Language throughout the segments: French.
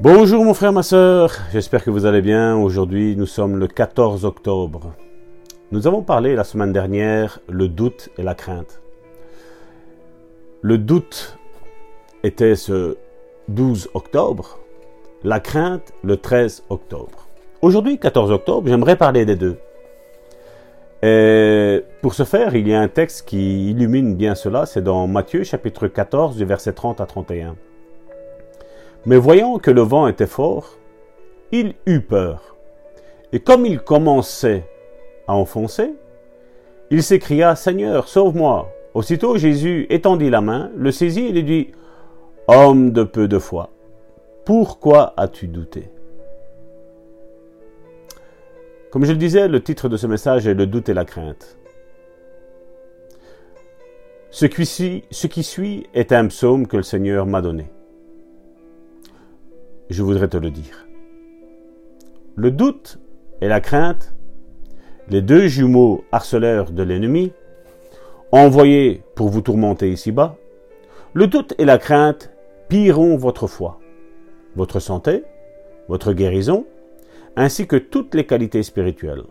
Bonjour mon frère, ma soeur, j'espère que vous allez bien. Aujourd'hui, nous sommes le 14 octobre. Nous avons parlé la semaine dernière le doute et la crainte. Le doute était ce 12 octobre, la crainte le 13 octobre. Aujourd'hui, 14 octobre, j'aimerais parler des deux. Et pour ce faire, il y a un texte qui illumine bien cela, c'est dans Matthieu chapitre 14 du verset 30 à 31. Mais voyant que le vent était fort, il eut peur. Et comme il commençait à enfoncer, il s'écria, Seigneur, sauve-moi. Aussitôt Jésus étendit la main, le saisit et lui dit, Homme de peu de foi, pourquoi as-tu douté? Comme je le disais, le titre de ce message est Le doute et la crainte. Ce qui suit, est un psaume que le Seigneur m'a donné. Je voudrais te le dire. Le doute et la crainte, les deux jumeaux harceleurs de l'ennemi, envoyés pour vous tourmenter ici-bas, le doute et la crainte pilleront votre foi, votre santé, votre guérison, ainsi que toutes les qualités spirituelles.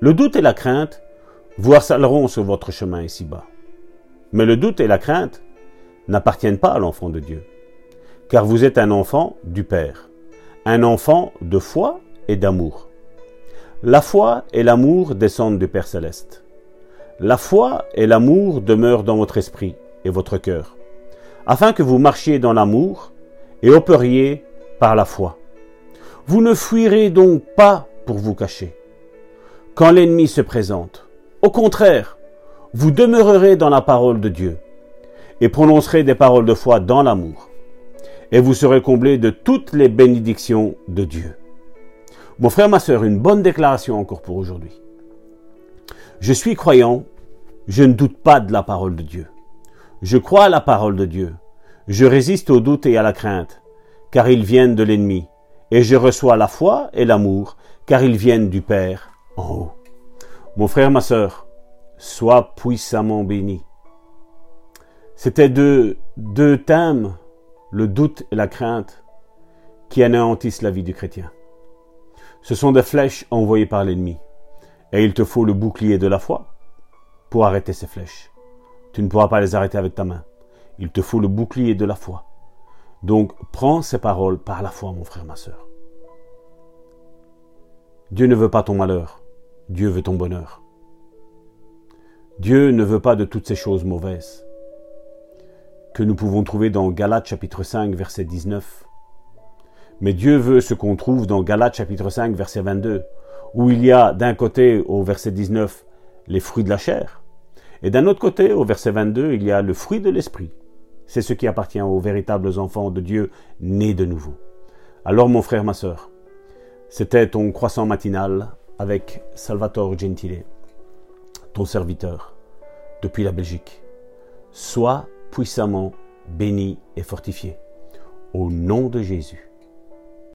Le doute et la crainte vous harceleront sur votre chemin ici-bas. Mais le doute et la crainte n'appartiennent pas à l'enfant de Dieu, car vous êtes un enfant du Père, un enfant de foi et d'amour. La foi et l'amour descendent du Père céleste. La foi et l'amour demeurent dans votre esprit et votre cœur, afin que vous marchiez dans l'amour et opériez par la foi. Vous ne fuirez donc pas pour vous cacher. Quand l'ennemi se présente, au contraire, vous demeurerez dans la parole de Dieu et prononcerez des paroles de foi dans l'amour. Et vous serez comblés de toutes les bénédictions de Dieu. Mon frère, ma soeur, une bonne déclaration encore pour aujourd'hui. Je suis croyant, je ne doute pas de la parole de Dieu. Je crois à la parole de Dieu. Je résiste au doute et à la crainte, car ils viennent de l'ennemi, et je reçois la foi et l'amour, car ils viennent du Père en haut. Mon frère, ma sœur, sois puissamment béni. C'était deux, deux thèmes, le doute et la crainte, qui anéantissent la vie du chrétien. Ce sont des flèches envoyées par l'ennemi, et il te faut le bouclier de la foi pour arrêter ces flèches. Tu ne pourras pas les arrêter avec ta main. Il te faut le bouclier de la foi. Donc prends ces paroles par la foi, mon frère, ma sœur. Dieu ne veut pas ton malheur, Dieu veut ton bonheur. Dieu ne veut pas de toutes ces choses mauvaises que nous pouvons trouver dans Galates chapitre 5 verset 19. Mais Dieu veut ce qu'on trouve dans Galates chapitre 5 verset 22, où il y a d'un côté au verset 19 les fruits de la chair, et d'un autre côté au verset 22 il y a le fruit de l'esprit. C'est ce qui appartient aux véritables enfants de Dieu nés de nouveau. Alors mon frère, ma sœur, c'était ton croissant matinal avec Salvatore Gentile, ton serviteur, depuis la Belgique. Sois puissamment béni et fortifié. Au nom de Jésus.